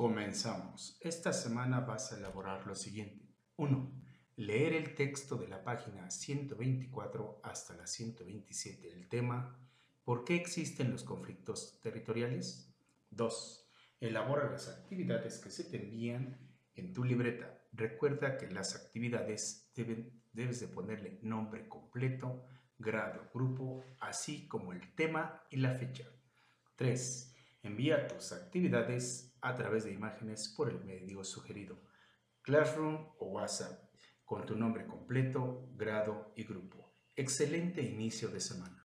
Comenzamos. Esta semana vas a elaborar lo siguiente. 1. Leer el texto de la página 124 hasta la 127 del tema ¿Por qué existen los conflictos territoriales? 2. Elabora las actividades que se te envían en tu libreta. Recuerda que las actividades deben, debes de ponerle nombre completo, grado, grupo, así como el tema y la fecha. 3. Envía tus actividades a través de imágenes por el medio sugerido, Classroom o WhatsApp, con tu nombre completo, grado y grupo. Excelente inicio de semana.